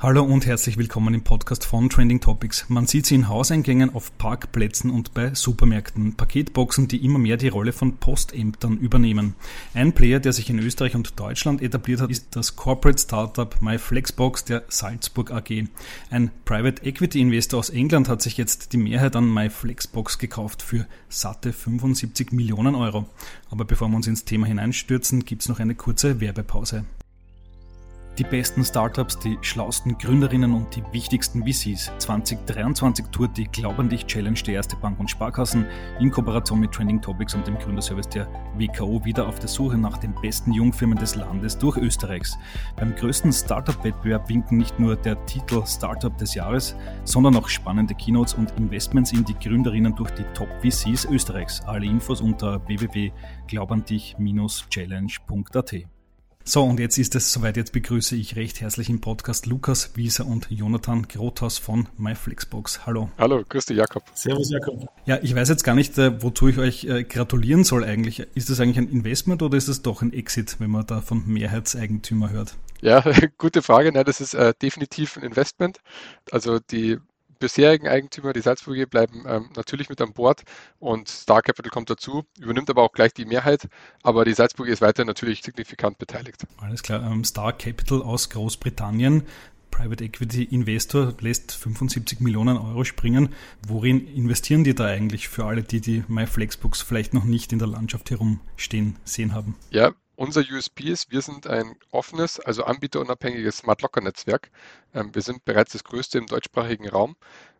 Hallo und herzlich willkommen im Podcast von Trending Topics. Man sieht sie in Hauseingängen, auf Parkplätzen und bei Supermärkten. Paketboxen, die immer mehr die Rolle von Postämtern übernehmen. Ein Player, der sich in Österreich und Deutschland etabliert hat, ist das Corporate Startup MyFlexbox der Salzburg AG. Ein Private Equity Investor aus England hat sich jetzt die Mehrheit an MyFlexbox gekauft für satte 75 Millionen Euro. Aber bevor wir uns ins Thema hineinstürzen, gibt's noch eine kurze Werbepause. Die besten Startups, die schlausten Gründerinnen und die wichtigsten VCs. 2023 tourt die Glaub an dich Challenge der Erste Bank und Sparkassen in Kooperation mit Trending Topics und dem Gründerservice der WKO wieder auf der Suche nach den besten Jungfirmen des Landes durch Österreichs. Beim größten Startup-Wettbewerb winken nicht nur der Titel Startup des Jahres, sondern auch spannende Keynotes und Investments in die Gründerinnen durch die Top VCs Österreichs. Alle Infos unter www.glaubandich-challenge.at. So, und jetzt ist es soweit. Jetzt begrüße ich recht herzlich im Podcast Lukas Wieser und Jonathan Grothaus von MyFlixbox. Hallo. Hallo, grüß dich, Jakob. Servus, Jakob. Ja, ich weiß jetzt gar nicht, äh, wozu ich euch äh, gratulieren soll eigentlich. Ist das eigentlich ein Investment oder ist es doch ein Exit, wenn man da von Mehrheitseigentümer hört? Ja, gute Frage. Nein, das ist äh, definitiv ein Investment. Also die bisherigen Eigentümer, die Salzburger, bleiben ähm, natürlich mit an Bord und Star Capital kommt dazu, übernimmt aber auch gleich die Mehrheit, aber die Salzburger ist weiter natürlich signifikant beteiligt. Alles klar. Ähm, Star Capital aus Großbritannien, Private Equity Investor lässt 75 Millionen Euro springen. Worin investieren die da eigentlich für alle, die die MyFlexbooks vielleicht noch nicht in der Landschaft herumstehen sehen haben? Ja, unser USP ist, wir sind ein offenes, also anbieterunabhängiges Smart Locker Netzwerk. Ähm, wir sind bereits das größte im deutschsprachigen Raum.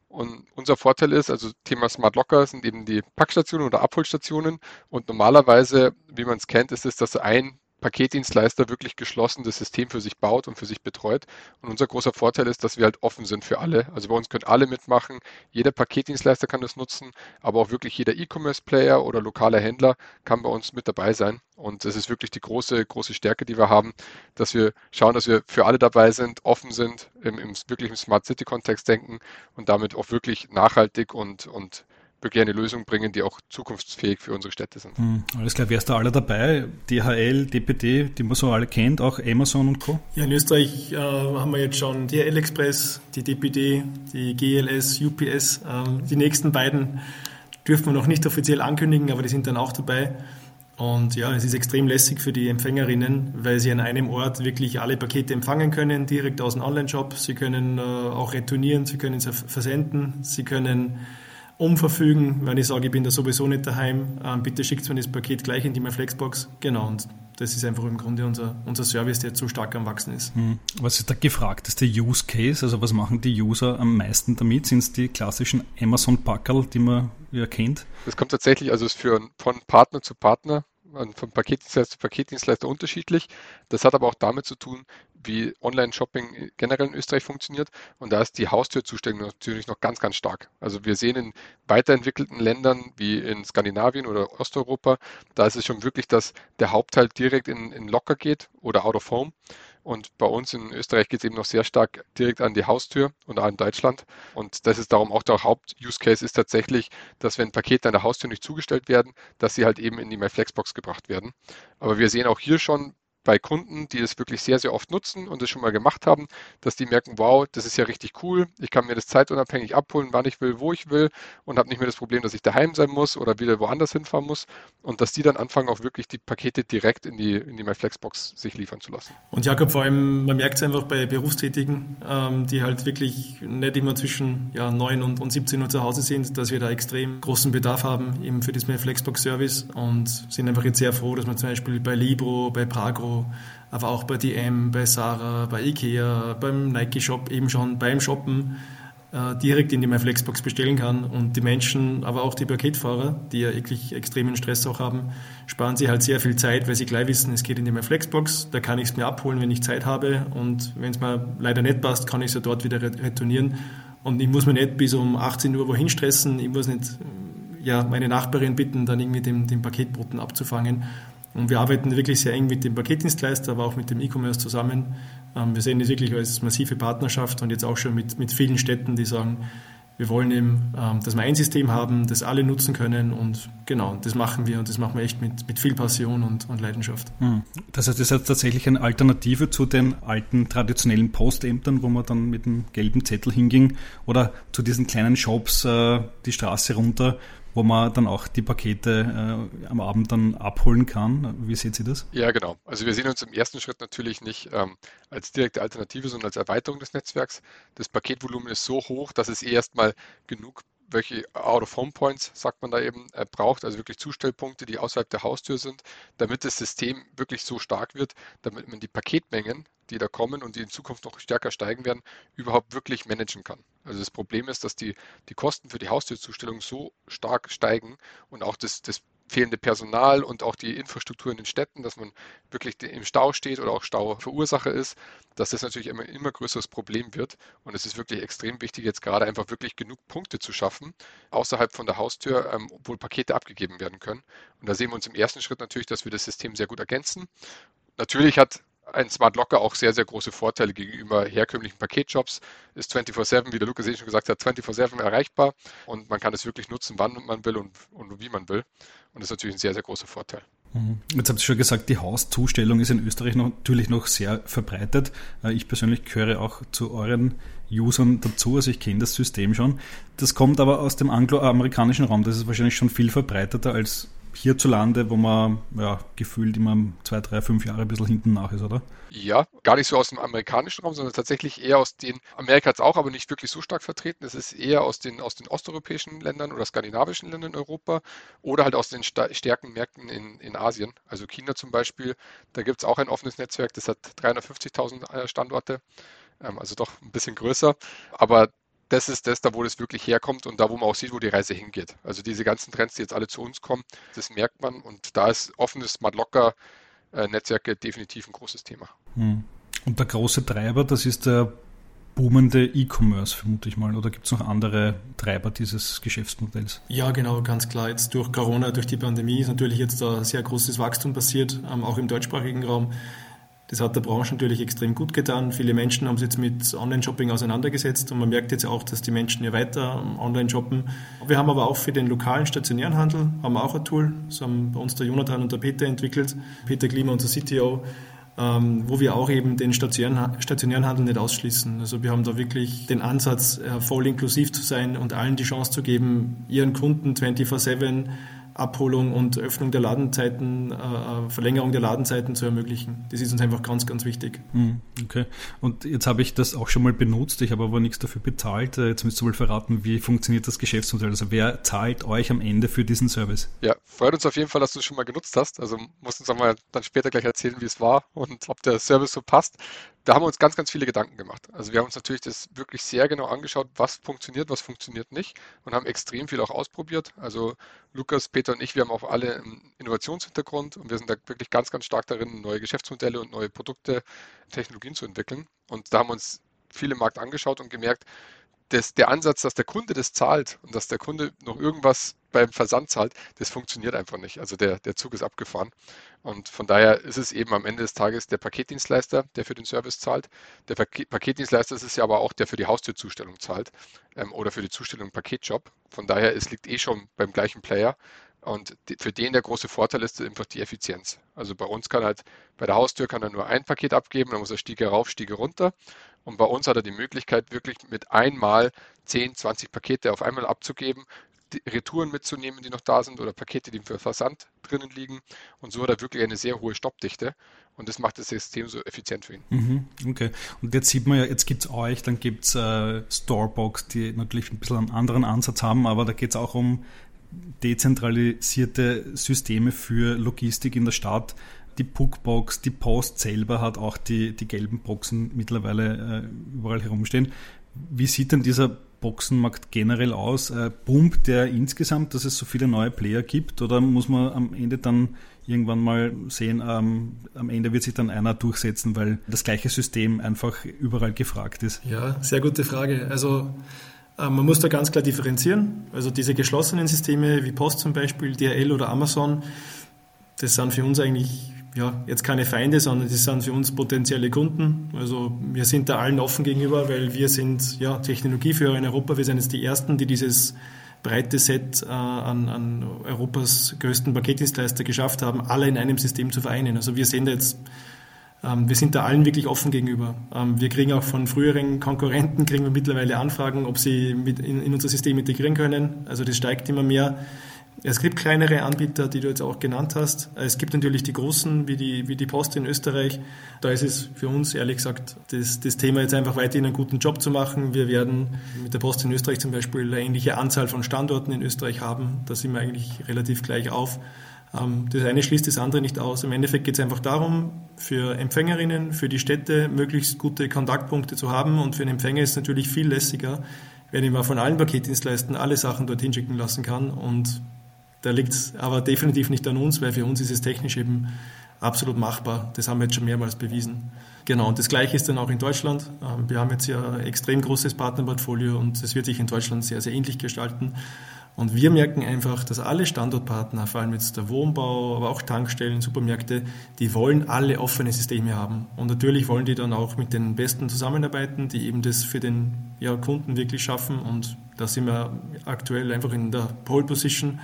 Und unser Vorteil ist, also Thema Smart Locker sind eben die Packstationen oder Abholstationen. Und normalerweise, wie man es kennt, ist es, dass ein Paketdienstleister wirklich geschlossen das System für sich baut und für sich betreut. Und unser großer Vorteil ist, dass wir halt offen sind für alle. Also bei uns können alle mitmachen. Jeder Paketdienstleister kann das nutzen, aber auch wirklich jeder E-Commerce-Player oder lokaler Händler kann bei uns mit dabei sein. Und das ist wirklich die große, große Stärke, die wir haben, dass wir schauen, dass wir für alle dabei sind, offen sind, im, im wirklich im Smart City-Kontext denken und damit auch wirklich nachhaltig und, und wirklich eine Lösung bringen, die auch zukunftsfähig für unsere Städte sind. Hm, alles klar, wer ist da alle dabei? DHL, DPD, die man so alle kennt, auch Amazon und Co. Ja, in Österreich äh, haben wir jetzt schon DHL Express, die DPD, die GLS, UPS. Ähm, die nächsten beiden dürfen wir noch nicht offiziell ankündigen, aber die sind dann auch dabei. Und ja, es ist extrem lässig für die Empfängerinnen, weil sie an einem Ort wirklich alle Pakete empfangen können, direkt aus dem Online-Shop. Sie können äh, auch retournieren, sie können sie versenden, sie können umverfügen, wenn ich sage, ich bin da sowieso nicht daheim, ähm, bitte schickt mir das Paket gleich in die Flexbox. Genau, und das ist einfach im Grunde unser, unser Service, der zu stark am Wachsen ist. Hm. Was ist der gefragteste Use Case? Also was machen die User am meisten damit? Sind es die klassischen Amazon-Packerl, die man ja kennt? Das kommt tatsächlich, also ist für von Partner zu Partner vom Paketdienstleister zu Paketdienstleister unterschiedlich. Das hat aber auch damit zu tun, wie Online-Shopping generell in Österreich funktioniert. Und da ist die Haustürzustellung natürlich noch ganz, ganz stark. Also wir sehen in weiterentwickelten Ländern wie in Skandinavien oder Osteuropa, da ist es schon wirklich, dass der Hauptteil direkt in, in Locker geht oder out of home. Und bei uns in Österreich geht es eben noch sehr stark direkt an die Haustür und auch in Deutschland. Und das ist darum auch der Haupt-Use-Case ist tatsächlich, dass wenn Pakete an der Haustür nicht zugestellt werden, dass sie halt eben in die MyFlexbox gebracht werden. Aber wir sehen auch hier schon bei Kunden, die es wirklich sehr, sehr oft nutzen und es schon mal gemacht haben, dass die merken, wow, das ist ja richtig cool. Ich kann mir das zeitunabhängig abholen, wann ich will, wo ich will und habe nicht mehr das Problem, dass ich daheim sein muss oder wieder woanders hinfahren muss und dass die dann anfangen, auch wirklich die Pakete direkt in die, in die MyFlexbox sich liefern zu lassen. Und Jakob, vor allem, man merkt es einfach bei Berufstätigen, ähm, die halt wirklich nicht immer zwischen ja, 9 und, und 17 Uhr zu Hause sind, dass wir da extrem großen Bedarf haben eben für das MyFlexbox-Service und sind einfach jetzt sehr froh, dass man zum Beispiel bei Libro, bei Pragro, aber auch bei DM, bei Sarah, bei Ikea, beim Nike Shop eben schon beim Shoppen äh, direkt in die MyFlexbox bestellen kann. Und die Menschen, aber auch die Paketfahrer, die ja wirklich extremen Stress auch haben, sparen sie halt sehr viel Zeit, weil sie gleich wissen, es geht in die MyFlexbox, da kann ich es mir abholen, wenn ich Zeit habe. Und wenn es mir leider nicht passt, kann ich es ja dort wieder retournieren. Und ich muss mir nicht bis um 18 Uhr wohin stressen, ich muss nicht ja, meine Nachbarin bitten, dann irgendwie den, den Paketboten abzufangen und wir arbeiten wirklich sehr eng mit dem Paketdienstleister, aber auch mit dem E-Commerce zusammen. Ähm, wir sehen das wirklich als massive Partnerschaft und jetzt auch schon mit, mit vielen Städten, die sagen, Wir wollen eben, ähm, dass wir ein System haben, das alle nutzen können und genau, das machen wir und das machen wir echt mit, mit viel Passion und, und Leidenschaft. Hm. Das heißt, das ist tatsächlich eine Alternative zu den alten traditionellen Postämtern, wo man dann mit einem gelben Zettel hinging oder zu diesen kleinen Shops äh, die Straße runter wo man dann auch die Pakete äh, am Abend dann abholen kann. Wie seht ihr das? Ja, genau. Also wir sehen uns im ersten Schritt natürlich nicht ähm, als direkte Alternative, sondern als Erweiterung des Netzwerks. Das Paketvolumen ist so hoch, dass es erstmal genug welche Out-of-Home-Points, sagt man da eben, äh, braucht, also wirklich Zustellpunkte, die außerhalb der Haustür sind, damit das System wirklich so stark wird, damit man die Paketmengen, die da kommen und die in Zukunft noch stärker steigen werden, überhaupt wirklich managen kann. Also das Problem ist, dass die, die Kosten für die Haustürzustellung so stark steigen und auch das, das fehlende Personal und auch die Infrastruktur in den Städten, dass man wirklich im Stau steht oder auch Stauverursacher ist, dass das natürlich immer immer größeres Problem wird. Und es ist wirklich extrem wichtig, jetzt gerade einfach wirklich genug Punkte zu schaffen, außerhalb von der Haustür, ähm, obwohl Pakete abgegeben werden können. Und da sehen wir uns im ersten Schritt natürlich, dass wir das System sehr gut ergänzen. Natürlich hat ein Smart Locker auch sehr, sehr große Vorteile gegenüber herkömmlichen Paketjobs. Ist 24-7, wie der Lukas eben schon gesagt hat, 24-7 erreichbar und man kann es wirklich nutzen, wann man will und, und wie man will. Und das ist natürlich ein sehr, sehr großer Vorteil. Mhm. Jetzt habt ihr schon gesagt, die Hauszustellung ist in Österreich natürlich noch sehr verbreitet. Äh, ich persönlich gehöre auch zu euren Usern dazu, also ich kenne das System schon. Das kommt aber aus dem angloamerikanischen Raum. Das ist wahrscheinlich schon viel verbreiteter als hierzulande, wo man ja, gefühlt immer zwei, drei, fünf Jahre ein bisschen hinten nach ist, oder? Ja, gar nicht so aus dem amerikanischen Raum, sondern tatsächlich eher aus den, Amerika hat es auch, aber nicht wirklich so stark vertreten. Es ist eher aus den, aus den osteuropäischen Ländern oder skandinavischen Ländern in Europa oder halt aus den stärken Märkten in, in Asien. Also China zum Beispiel, da gibt es auch ein offenes Netzwerk, das hat 350.000 äh, Standorte ähm, also doch ein bisschen größer. Aber das ist das, da wo das wirklich herkommt und da, wo man auch sieht, wo die Reise hingeht. Also diese ganzen Trends, die jetzt alle zu uns kommen, das merkt man und da ist offenes Smart Locker äh, Netzwerke definitiv ein großes Thema. Hm. Und der große Treiber, das ist der boomende E-Commerce, vermute ich mal. Oder gibt es noch andere Treiber dieses Geschäftsmodells? Ja, genau, ganz klar. Jetzt durch Corona, durch die Pandemie ist natürlich jetzt da sehr großes Wachstum passiert, ähm, auch im deutschsprachigen Raum. Das hat der Branche natürlich extrem gut getan. Viele Menschen haben sich jetzt mit Online-Shopping auseinandergesetzt und man merkt jetzt auch, dass die Menschen ja weiter online shoppen. Wir haben aber auch für den lokalen stationären Handel haben auch ein Tool. Das haben bei uns der Jonathan und der Peter entwickelt. Peter Klima, unser CTO, ähm, wo wir auch eben den stationären Handel nicht ausschließen. Also wir haben da wirklich den Ansatz, äh, voll inklusiv zu sein und allen die Chance zu geben, ihren Kunden 24-7 Abholung und Öffnung der Ladenzeiten, äh, äh, Verlängerung der Ladenzeiten zu ermöglichen. Das ist uns einfach ganz, ganz wichtig. Hm, okay. Und jetzt habe ich das auch schon mal benutzt, ich habe aber nichts dafür bezahlt. Äh, jetzt müsst ihr mal verraten, wie funktioniert das Geschäftsmodell? Also wer zahlt euch am Ende für diesen Service? Ja, freut uns auf jeden Fall, dass du es schon mal genutzt hast. Also musst uns auch mal dann später gleich erzählen, wie es war und ob der Service so passt da haben wir uns ganz, ganz viele Gedanken gemacht. Also wir haben uns natürlich das wirklich sehr genau angeschaut, was funktioniert, was funktioniert nicht und haben extrem viel auch ausprobiert. Also Lukas, Peter und ich, wir haben auch alle einen Innovationshintergrund und wir sind da wirklich ganz, ganz stark darin, neue Geschäftsmodelle und neue Produkte, Technologien zu entwickeln. Und da haben wir uns viele Markt angeschaut und gemerkt, dass der Ansatz, dass der Kunde das zahlt und dass der Kunde noch irgendwas beim Versand zahlt, das funktioniert einfach nicht. Also der, der Zug ist abgefahren. Und von daher ist es eben am Ende des Tages der Paketdienstleister, der für den Service zahlt. Der Paketdienstleister ist es ja aber auch, der für die Haustürzustellung zahlt ähm, oder für die Zustellung im Paketjob. Von daher, es liegt eh schon beim gleichen Player. Und für den der große Vorteil ist einfach die Effizienz. Also bei uns kann halt, bei der Haustür kann er nur ein Paket abgeben, dann muss er Stiege rauf, Stiege runter. Und bei uns hat er die Möglichkeit, wirklich mit einmal 10, 20 Pakete auf einmal abzugeben, Retouren mitzunehmen, die noch da sind oder Pakete, die für Versand drinnen liegen. Und so hat er wirklich eine sehr hohe Stoppdichte. Und das macht das System so effizient für ihn. Mhm, okay. Und jetzt sieht man ja, jetzt gibt es euch, dann gibt es äh, Storebox, die natürlich ein bisschen einen anderen Ansatz haben, aber da geht es auch um dezentralisierte Systeme für Logistik in der Stadt. Die Puckbox, die Post selber hat auch die, die gelben Boxen mittlerweile äh, überall herumstehen. Wie sieht denn dieser Boxenmarkt generell aus? Äh, pumpt der insgesamt, dass es so viele neue Player gibt oder muss man am Ende dann irgendwann mal sehen, ähm, am Ende wird sich dann einer durchsetzen, weil das gleiche System einfach überall gefragt ist? Ja, sehr gute Frage. Also man muss da ganz klar differenzieren. Also diese geschlossenen Systeme wie Post zum Beispiel, DHL oder Amazon, das sind für uns eigentlich ja, jetzt keine Feinde, sondern die sind für uns potenzielle Kunden. Also wir sind da allen offen gegenüber, weil wir sind ja, Technologieführer in Europa. Wir sind jetzt die Ersten, die dieses breite Set äh, an, an Europas größten Paketdienstleister geschafft haben, alle in einem System zu vereinen. Also wir sehen da jetzt wir sind da allen wirklich offen gegenüber. Ähm, wir kriegen auch von früheren Konkurrenten kriegen wir mittlerweile Anfragen, ob sie in, in unser System integrieren können. Also das steigt immer mehr. Es gibt kleinere Anbieter, die du jetzt auch genannt hast. Es gibt natürlich die großen, wie die, wie die Post in Österreich. Da ist es für uns, ehrlich gesagt, das, das Thema jetzt einfach weiterhin einen guten Job zu machen. Wir werden mit der Post in Österreich zum Beispiel eine ähnliche Anzahl von Standorten in Österreich haben. Da sind wir eigentlich relativ gleich auf. Ähm, das eine schließt das andere nicht aus. Im Endeffekt geht es einfach darum, für Empfängerinnen, für die Städte möglichst gute Kontaktpunkte zu haben. Und für den Empfänger ist es natürlich viel lässiger, wenn ich mal von allen Paketdienstleistern alle Sachen dorthin schicken lassen kann. Und da liegt es aber definitiv nicht an uns, weil für uns ist es technisch eben absolut machbar. Das haben wir jetzt schon mehrmals bewiesen. Genau, und das Gleiche ist dann auch in Deutschland. Ähm, wir haben jetzt ja ein extrem großes Partnerportfolio und es wird sich in Deutschland sehr, sehr ähnlich gestalten. Und wir merken einfach, dass alle Standortpartner, vor allem jetzt der Wohnbau, aber auch Tankstellen, Supermärkte, die wollen alle offene Systeme haben. Und natürlich wollen die dann auch mit den Besten zusammenarbeiten, die eben das für den ja, Kunden wirklich schaffen. Und da sind wir aktuell einfach in der Pole Position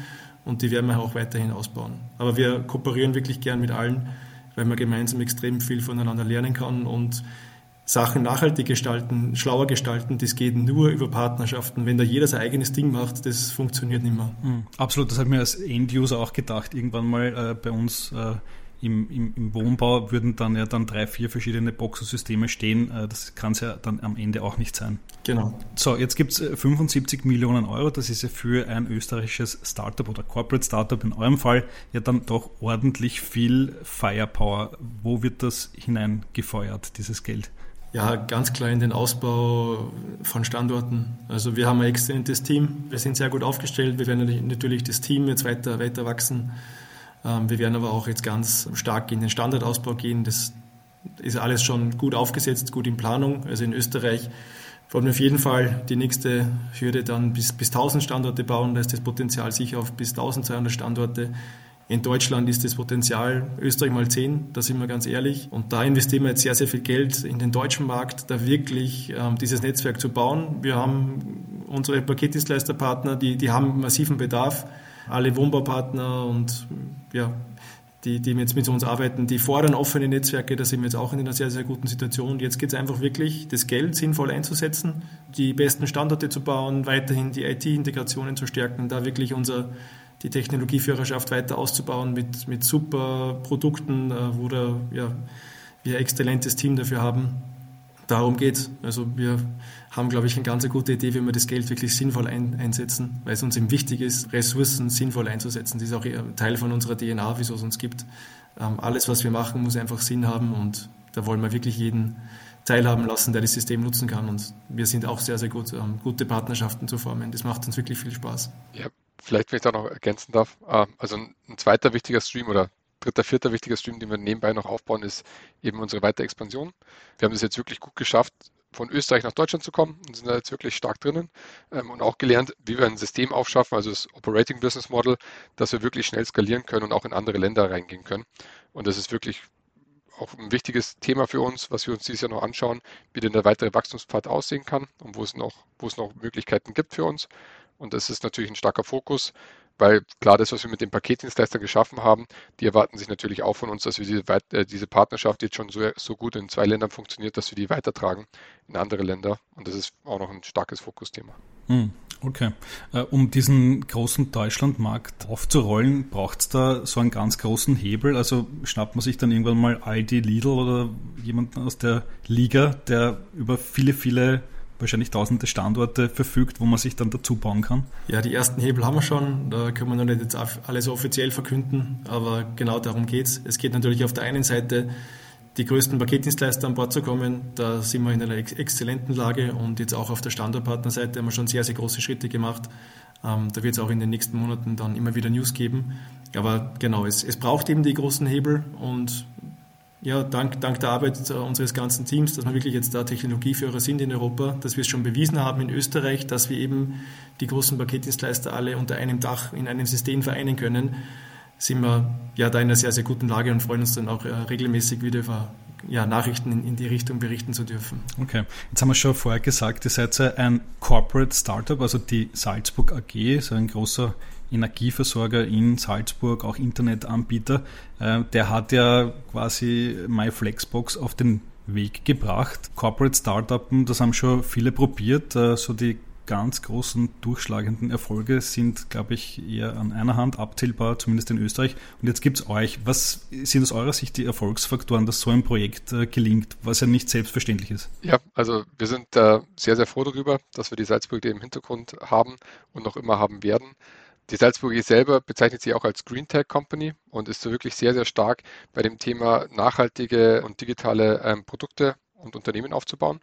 und die werden wir auch weiterhin ausbauen. Aber wir kooperieren wirklich gern mit allen, weil man gemeinsam extrem viel voneinander lernen kann und Sachen nachhaltig gestalten, schlauer gestalten, das geht nur über Partnerschaften. Wenn da jeder sein eigenes Ding macht, das funktioniert nicht mehr. Mhm. Absolut, das habe ich mir als End-User auch gedacht. Irgendwann mal äh, bei uns äh, im, im, im, Wohnbau würden dann ja dann drei, vier verschiedene Boxensysteme stehen. Äh, das kann es ja dann am Ende auch nicht sein. Genau. So, jetzt gibt es 75 Millionen Euro. Das ist ja für ein österreichisches Startup oder Corporate Startup in eurem Fall ja dann doch ordentlich viel Firepower. Wo wird das hineingefeuert, dieses Geld? Ja, ganz klar in den Ausbau von Standorten. Also wir haben ein exzellentes Team. Wir sind sehr gut aufgestellt. Wir werden natürlich das Team jetzt weiter, weiter wachsen. Ähm, wir werden aber auch jetzt ganz stark in den Standardausbau gehen. Das ist alles schon gut aufgesetzt, gut in Planung. Also in Österreich wollen wir auf jeden Fall die nächste Hürde dann bis, bis 1000 Standorte bauen. Da ist das Potenzial sicher auf bis 1200 Standorte. In Deutschland ist das Potenzial Österreich mal 10, da sind wir ganz ehrlich. Und da investieren wir jetzt sehr, sehr viel Geld in den deutschen Markt, da wirklich ähm, dieses Netzwerk zu bauen. Wir haben unsere Paketdienstleisterpartner, die, die haben massiven Bedarf. Alle Wohnbaupartner und ja, die, die jetzt mit uns arbeiten, die fordern offene Netzwerke, da sind wir jetzt auch in einer sehr, sehr guten Situation. Jetzt geht es einfach wirklich, das Geld sinnvoll einzusetzen, die besten Standorte zu bauen, weiterhin die IT-Integrationen zu stärken, da wirklich unser die Technologieführerschaft weiter auszubauen mit, mit super Produkten, äh, wo da, ja, wir ein exzellentes Team dafür haben. Darum geht Also wir haben, glaube ich, eine ganz gute Idee, wie wir das Geld wirklich sinnvoll ein, einsetzen, weil es uns eben wichtig ist, Ressourcen sinnvoll einzusetzen. Das ist auch Teil von unserer DNA, wieso es uns gibt. Ähm, alles, was wir machen, muss einfach Sinn haben und da wollen wir wirklich jeden teilhaben lassen, der das System nutzen kann. Und wir sind auch sehr, sehr gut, ähm, gute Partnerschaften zu formen. Das macht uns wirklich viel Spaß. Ja, Vielleicht, wenn ich da noch ergänzen darf, ähm, also ein zweiter wichtiger Stream oder dritter, vierter wichtiger Stream, den wir nebenbei noch aufbauen, ist eben unsere weitere Expansion. Wir haben es jetzt wirklich gut geschafft, von Österreich nach Deutschland zu kommen und sind da jetzt wirklich stark drinnen ähm, und auch gelernt, wie wir ein System aufschaffen, also das Operating Business Model, dass wir wirklich schnell skalieren können und auch in andere Länder reingehen können. Und das ist wirklich auch ein wichtiges Thema für uns, was wir uns dieses Jahr noch anschauen, wie denn der weitere Wachstumspfad aussehen kann und wo es noch, wo es noch Möglichkeiten gibt für uns. Und das ist natürlich ein starker Fokus, weil klar, das, was wir mit den Paketdienstleistern geschaffen haben, die erwarten sich natürlich auch von uns, dass wir diese, äh, diese Partnerschaft jetzt schon so, so gut in zwei Ländern funktioniert, dass wir die weitertragen in andere Länder. Und das ist auch noch ein starkes Fokusthema. Hm, okay. Äh, um diesen großen Deutschlandmarkt aufzurollen, braucht es da so einen ganz großen Hebel? Also schnappt man sich dann irgendwann mal Aldi, Lidl oder jemanden aus der Liga, der über viele, viele wahrscheinlich tausende Standorte verfügt, wo man sich dann dazu bauen kann? Ja, die ersten Hebel haben wir schon. Da können wir noch nicht jetzt alles offiziell verkünden, aber genau darum geht es. Es geht natürlich auf der einen Seite, die größten Paketdienstleister an Bord zu kommen. Da sind wir in einer ex exzellenten Lage und jetzt auch auf der Standortpartnerseite haben wir schon sehr, sehr große Schritte gemacht. Ähm, da wird es auch in den nächsten Monaten dann immer wieder News geben. Aber genau, es, es braucht eben die großen Hebel und ja, dank, dank der Arbeit unseres ganzen Teams, dass wir wirklich jetzt da Technologieführer sind in Europa, dass wir es schon bewiesen haben in Österreich, dass wir eben die großen Paketdienstleister alle unter einem Dach in einem System vereinen können. sind wir ja da in einer sehr, sehr guten Lage und freuen uns dann auch äh, regelmäßig wieder über ja, Nachrichten in, in, die Richtung berichten zu dürfen. Okay, jetzt haben wir schon vorher gesagt, ihr seid ein Corporate Startup, also die Salzburg AG, so ein großer Energieversorger in Salzburg, auch Internetanbieter. Äh, der hat ja quasi MyFlexbox auf den Weg gebracht. Corporate Startups, das haben schon viele probiert, äh, so die ganz großen durchschlagenden Erfolge sind, glaube ich, eher an einer Hand abzählbar, zumindest in Österreich. Und jetzt gibt es euch. Was sind aus eurer Sicht die Erfolgsfaktoren, dass so ein Projekt äh, gelingt, was ja nicht selbstverständlich ist? Ja, also wir sind äh, sehr, sehr froh darüber, dass wir die Salzburg im Hintergrund haben und noch immer haben werden. Die Salzburg selber bezeichnet sich auch als Green Tech Company und ist so wirklich sehr, sehr stark bei dem Thema nachhaltige und digitale ähm, Produkte und Unternehmen aufzubauen.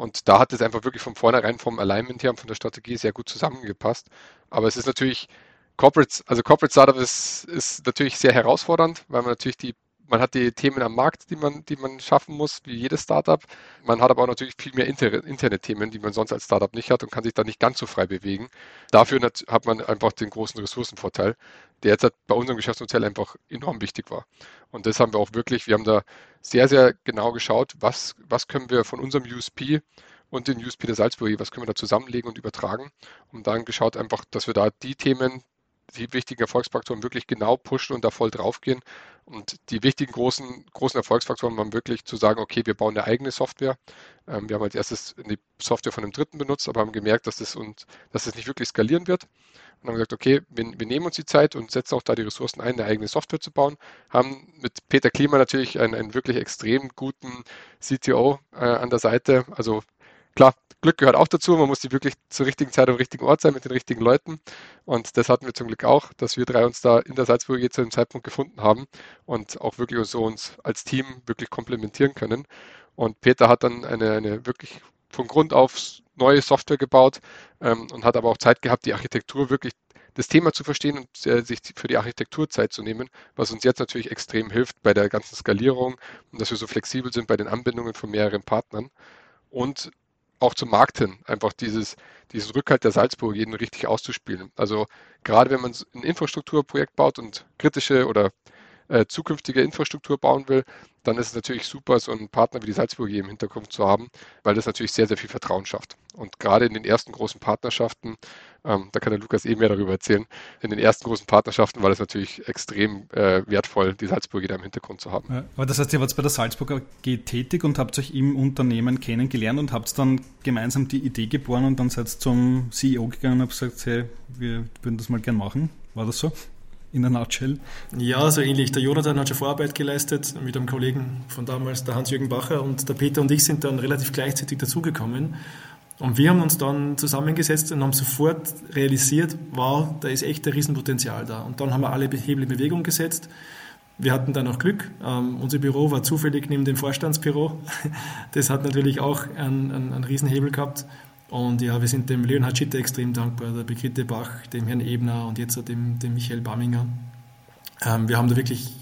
Und da hat es einfach wirklich von vornherein vom Alignment her und von der Strategie sehr gut zusammengepasst. Aber es ist natürlich, Corporate, also Corporate Startup ist, ist natürlich sehr herausfordernd, weil man natürlich die man hat die Themen am Markt, die man, die man schaffen muss, wie jedes Startup. Man hat aber auch natürlich viel mehr interne Themen, die man sonst als Startup nicht hat und kann sich da nicht ganz so frei bewegen. Dafür hat man einfach den großen Ressourcenvorteil, der jetzt bei unserem Geschäftsmodell einfach enorm wichtig war. Und das haben wir auch wirklich, wir haben da sehr, sehr genau geschaut, was, was können wir von unserem USP und den USP der Salzburg, was können wir da zusammenlegen und übertragen. Und dann geschaut einfach, dass wir da die Themen, die wichtigen Erfolgsfaktoren wirklich genau pushen und da voll draufgehen. Und die wichtigen großen, großen Erfolgsfaktoren waren wirklich zu sagen, okay, wir bauen eine eigene Software. Ähm, wir haben als erstes die Software von einem Dritten benutzt, aber haben gemerkt, dass das, und, dass das nicht wirklich skalieren wird. Und haben gesagt, okay, wir, wir, nehmen uns die Zeit und setzen auch da die Ressourcen ein, eine eigene Software zu bauen. Haben mit Peter Klima natürlich einen, einen wirklich extrem guten CTO äh, an der Seite. Also klar, Glück gehört auch dazu. Man muss die wirklich zur richtigen Zeit am richtigen Ort sein mit den richtigen Leuten. Und das hatten wir zum Glück auch, dass wir drei uns da in der Salzburg zu dem Zeitpunkt gefunden haben und auch wirklich so uns als Team wirklich komplementieren können. Und Peter hat dann eine, eine wirklich von Grund auf neue Software gebaut ähm, und hat aber auch Zeit gehabt, die Architektur wirklich das Thema zu verstehen und äh, sich für die Architektur Zeit zu nehmen, was uns jetzt natürlich extrem hilft bei der ganzen Skalierung und dass wir so flexibel sind bei den Anbindungen von mehreren Partnern. Und auch zum Markt hin, einfach dieses, diesen Rückhalt der Salzburg jeden richtig auszuspielen. Also gerade wenn man ein Infrastrukturprojekt baut und kritische oder äh, zukünftige Infrastruktur bauen will, dann ist es natürlich super, so einen Partner wie die Salzburg im Hintergrund zu haben, weil das natürlich sehr, sehr viel Vertrauen schafft. Und gerade in den ersten großen Partnerschaften, ähm, da kann der Lukas eh mehr darüber erzählen, in den ersten großen Partnerschaften war das natürlich extrem äh, wertvoll, die Salzburg da im Hintergrund zu haben. Aber das heißt, ihr wart bei der Salzburg AG tätig und habt euch im Unternehmen kennengelernt und habt dann gemeinsam die Idee geboren und dann seid zum CEO gegangen und habt gesagt, hey, wir würden das mal gern machen. War das so? In der Nutshell? Ja, so ähnlich. Der Jonathan hat schon Vorarbeit geleistet mit einem Kollegen von damals, der Hans-Jürgen Bacher, und der Peter und ich sind dann relativ gleichzeitig dazugekommen. Und wir haben uns dann zusammengesetzt und haben sofort realisiert, wow, da ist echt ein Riesenpotenzial da. Und dann haben wir alle Hebel in Bewegung gesetzt. Wir hatten dann auch Glück. Ähm, unser Büro war zufällig neben dem Vorstandsbüro. Das hat natürlich auch einen, einen, einen Riesenhebel gehabt. Und ja, wir sind dem Leonhard Schitter extrem dankbar, der Brigitte Bach, dem Herrn Ebner und jetzt dem, dem Michael Baminger. Ähm, wir haben da wirklich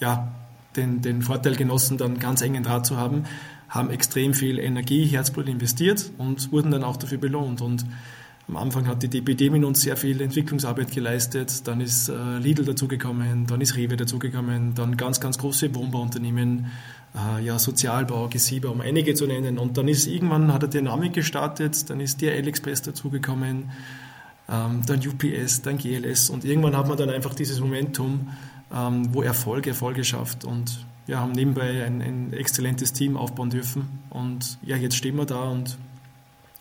ja, den, den Vorteil genossen, dann ganz engen Draht zu haben, haben extrem viel Energie, Herzblut investiert und wurden dann auch dafür belohnt. Und am Anfang hat die DPD mit uns sehr viel Entwicklungsarbeit geleistet, dann ist äh, Lidl dazugekommen, dann ist Rewe dazugekommen, dann ganz, ganz große Wohnbauunternehmen, äh, ja, Sozialbau, Gesieber, um einige zu nennen. Und dann ist irgendwann hat er Dynamik gestartet, dann ist DRL Express dazugekommen, ähm, dann UPS, dann GLS und irgendwann hat man dann einfach dieses Momentum, ähm, wo Erfolg Erfolge schafft und wir haben nebenbei ein, ein exzellentes Team aufbauen dürfen. Und ja, jetzt stehen wir da und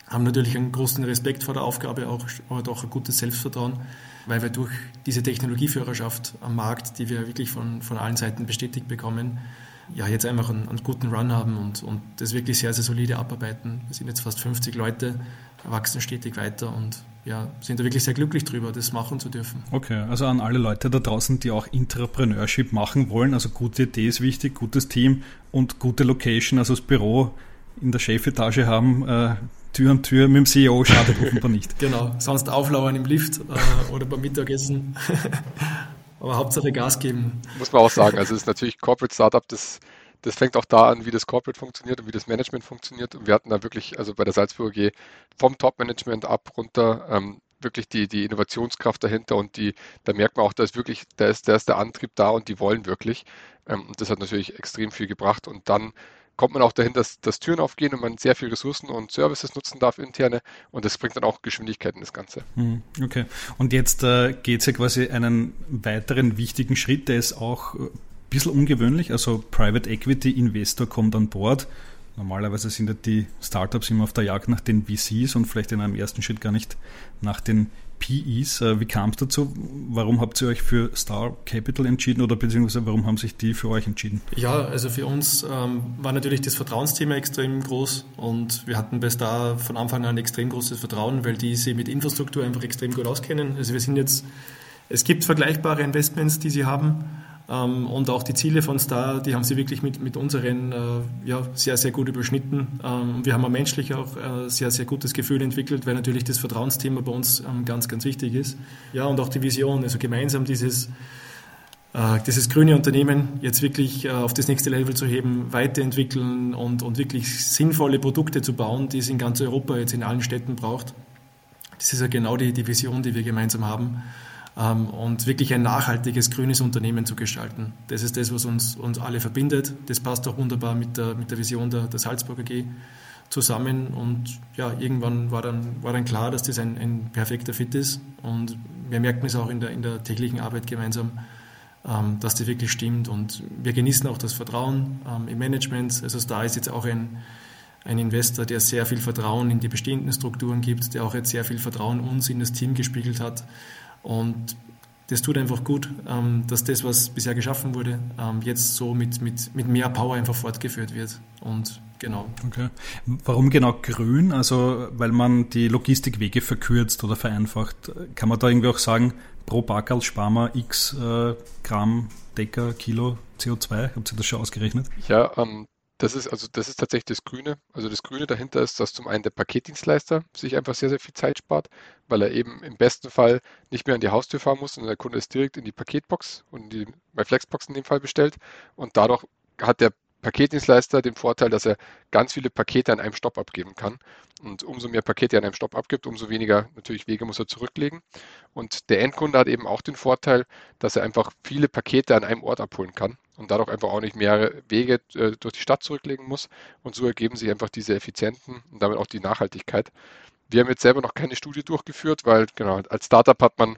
haben natürlich einen großen Respekt vor der Aufgabe, auch, aber auch ein gutes Selbstvertrauen, weil wir durch diese Technologieführerschaft am Markt, die wir wirklich von, von allen Seiten bestätigt bekommen, ja, jetzt einfach einen, einen, guten Run haben und, und das wirklich sehr, sehr solide abarbeiten. Wir sind jetzt fast 50 Leute, wachsen stetig weiter und ja, sind da wirklich sehr glücklich drüber, das machen zu dürfen. Okay, also an alle Leute da draußen, die auch Entrepreneurship machen wollen, also gute Idee ist wichtig, gutes Team und gute Location, also das Büro in der Chefetage haben, äh, Tür an Tür mit dem CEO schadet offenbar nicht. Genau, sonst auflauern im Lift äh, oder beim Mittagessen. Aber Hauptsache Gas geben. Muss man auch sagen. Also es ist natürlich Corporate Startup, das, das fängt auch da an, wie das Corporate funktioniert und wie das Management funktioniert. Und wir hatten da wirklich, also bei der Salzburger G vom Top-Management ab runter, ähm, wirklich die, die Innovationskraft dahinter und die, da merkt man auch, da ist wirklich, da ist, da ist der Antrieb da und die wollen wirklich. Ähm, und das hat natürlich extrem viel gebracht. Und dann kommt man auch dahin, dass, dass Türen aufgehen und man sehr viel Ressourcen und Services nutzen darf, interne. Und das bringt dann auch Geschwindigkeit in das Ganze. Hm, okay. Und jetzt äh, geht es ja quasi einen weiteren wichtigen Schritt, der ist auch ein bisschen ungewöhnlich. Also Private Equity Investor kommt an Bord. Normalerweise sind ja die Startups immer auf der Jagd nach den VCs und vielleicht in einem ersten Schritt gar nicht nach den PEs. Äh, wie kam es dazu? Warum habt ihr euch für Star Capital entschieden oder beziehungsweise warum haben sich die für euch entschieden? Ja, also für uns ähm, war natürlich das Vertrauensthema extrem groß und wir hatten bei Star von Anfang an extrem großes Vertrauen, weil die sich mit Infrastruktur einfach extrem gut auskennen. Also wir sind jetzt, es gibt vergleichbare Investments, die sie haben ähm, und auch die Ziele von Star, die haben sie wirklich mit, mit unseren äh, ja, sehr, sehr gut überschnitten. Ähm, wir haben auch menschlich auch äh, sehr, sehr gutes Gefühl entwickelt, weil natürlich das Vertrauensthema bei uns ähm, ganz, ganz wichtig ist. Ja, und auch die Vision, also gemeinsam dieses äh, dieses grüne Unternehmen jetzt wirklich auf das nächste Level zu heben, weiterentwickeln und, und wirklich sinnvolle Produkte zu bauen, die es in ganz Europa jetzt in allen Städten braucht. Das ist ja genau die, die Vision, die wir gemeinsam haben. Ähm, und wirklich ein nachhaltiges grünes Unternehmen zu gestalten. Das ist das, was uns, uns alle verbindet. Das passt auch wunderbar mit der, mit der Vision der, der Salzburg AG zusammen. Und ja, irgendwann war dann, war dann klar, dass das ein, ein perfekter Fit ist. Und wir merken es auch in der, in der täglichen Arbeit gemeinsam, ähm, dass das wirklich stimmt. Und wir genießen auch das Vertrauen ähm, im Management. Also da ist jetzt auch ein, ein Investor, der sehr viel Vertrauen in die bestehenden Strukturen gibt, der auch jetzt sehr viel Vertrauen uns in das Team gespiegelt hat. Und das tut einfach gut, ähm, dass das, was bisher geschaffen wurde, ähm, jetzt so mit, mit, mit mehr Power einfach fortgeführt wird. Und genau. Okay. Warum genau grün? Also, weil man die Logistikwege verkürzt oder vereinfacht. Kann man da irgendwie auch sagen, pro Backerl sparen wir x äh, Gramm, Decker, Kilo CO2? Habt ihr das schon ausgerechnet? Ja, ähm, das ist also das ist tatsächlich das Grüne. Also das Grüne dahinter ist, dass zum einen der Paketdienstleister sich einfach sehr, sehr viel Zeit spart, weil er eben im besten Fall nicht mehr an die Haustür fahren muss, sondern der Kunde ist direkt in die Paketbox und die bei Flexbox in dem Fall bestellt. Und dadurch hat der Paketdienstleister den Vorteil, dass er ganz viele Pakete an einem Stopp abgeben kann. Und umso mehr Pakete er an einem Stopp abgibt, umso weniger natürlich Wege muss er zurücklegen. Und der Endkunde hat eben auch den Vorteil, dass er einfach viele Pakete an einem Ort abholen kann und dadurch einfach auch nicht mehrere Wege äh, durch die Stadt zurücklegen muss. Und so ergeben sich einfach diese Effizienten und damit auch die Nachhaltigkeit. Wir haben jetzt selber noch keine Studie durchgeführt, weil genau als Startup hat man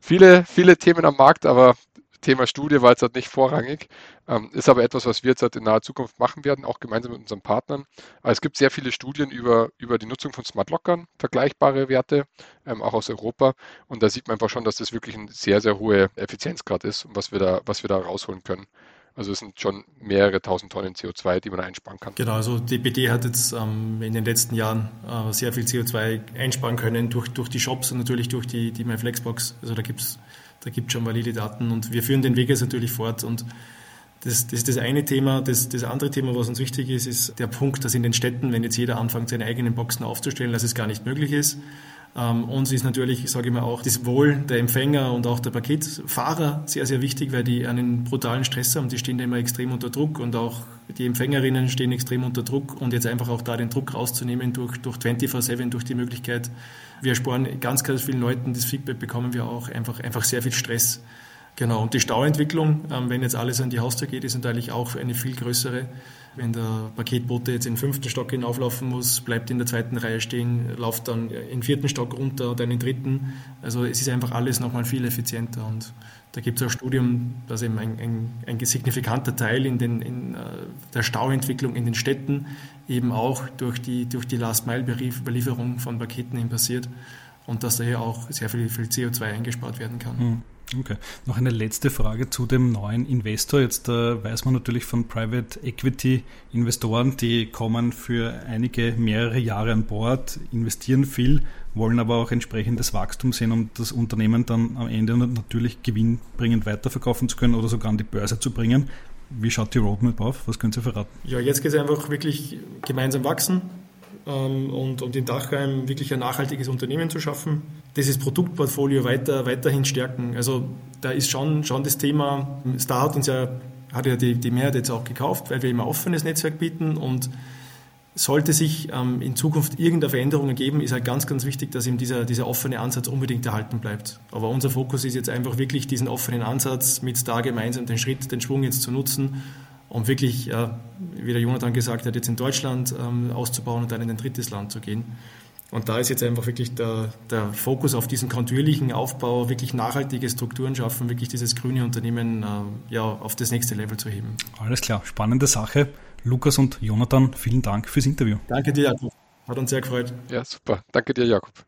viele, viele Themen am Markt, aber Thema Studie war jetzt halt nicht vorrangig, ähm, ist aber etwas, was wir jetzt halt in naher Zukunft machen werden, auch gemeinsam mit unseren Partnern. Aber es gibt sehr viele Studien über, über die Nutzung von Smart Lockern, vergleichbare Werte, ähm, auch aus Europa. Und da sieht man einfach schon, dass das wirklich ein sehr, sehr hohe Effizienzgrad ist und was wir da, was wir da rausholen können. Also es sind schon mehrere tausend Tonnen CO2, die man einsparen kann. Genau, also DPD hat jetzt ähm, in den letzten Jahren äh, sehr viel CO2 einsparen können durch, durch die Shops und natürlich durch die, die MyFlexbox. Also da gibt es da gibt schon valide Daten und wir führen den Weg jetzt natürlich fort und das, das ist das eine Thema. Das, das andere Thema, was uns wichtig ist, ist der Punkt, dass in den Städten, wenn jetzt jeder anfängt, seine eigenen Boxen aufzustellen, dass es gar nicht möglich ist. Ähm, uns ist natürlich, sage ich mal, auch das Wohl der Empfänger und auch der Paketfahrer sehr, sehr wichtig, weil die einen brutalen Stress haben. Die stehen da immer extrem unter Druck und auch die Empfängerinnen stehen extrem unter Druck und jetzt einfach auch da den Druck rauszunehmen durch, durch 24-7, durch die Möglichkeit, wir sparen ganz, ganz vielen Leuten, das Feedback bekommen wir auch, einfach, einfach sehr viel Stress. Genau, und die Stauentwicklung, ähm, wenn jetzt alles an die Haustür geht, ist natürlich auch eine viel größere. Wenn der Paketbote jetzt in den fünften Stock hinauflaufen muss, bleibt in der zweiten Reihe stehen, läuft dann in den vierten Stock runter, dann in den dritten. Also es ist einfach alles nochmal viel effizienter. Und da gibt es auch Studien, dass eben ein, ein, ein signifikanter Teil in, den, in äh, der Stauentwicklung in den Städten eben auch durch die, durch die Last-Mile-Belieferung von Paketen eben passiert und dass daher auch sehr viel, viel CO2 eingespart werden kann. Mhm. Okay. Noch eine letzte Frage zu dem neuen Investor. Jetzt äh, weiß man natürlich von Private Equity Investoren, die kommen für einige mehrere Jahre an Bord, investieren viel, wollen aber auch entsprechendes Wachstum sehen, um das Unternehmen dann am Ende natürlich gewinnbringend weiterverkaufen zu können oder sogar an die Börse zu bringen. Wie schaut die Roadmap auf? Was können Sie verraten? Ja, jetzt geht es einfach wirklich gemeinsam wachsen und, und in Dachheim wirklich ein nachhaltiges Unternehmen zu schaffen. Dieses Produktportfolio weiter, weiterhin stärken. Also da ist schon, schon das Thema, Star hat uns ja, hat ja die, die Mehrheit jetzt auch gekauft, weil wir immer offenes Netzwerk bieten und sollte sich ähm, in Zukunft irgendeine Veränderung ergeben, ist halt ganz, ganz wichtig, dass eben dieser, dieser offene Ansatz unbedingt erhalten bleibt. Aber unser Fokus ist jetzt einfach wirklich diesen offenen Ansatz mit da gemeinsam den Schritt, den Schwung jetzt zu nutzen, um wirklich, äh, wie der Jonathan gesagt hat, jetzt in Deutschland ähm, auszubauen und dann in ein drittes Land zu gehen. Und da ist jetzt einfach wirklich der, der Fokus auf diesen kontinuierlichen Aufbau, wirklich nachhaltige Strukturen schaffen, wirklich dieses grüne Unternehmen äh, ja, auf das nächste Level zu heben. Alles klar, spannende Sache. Lukas und Jonathan, vielen Dank fürs Interview. Danke dir, Jakob. Hat uns sehr gefreut. Ja, super. Danke dir, Jakob.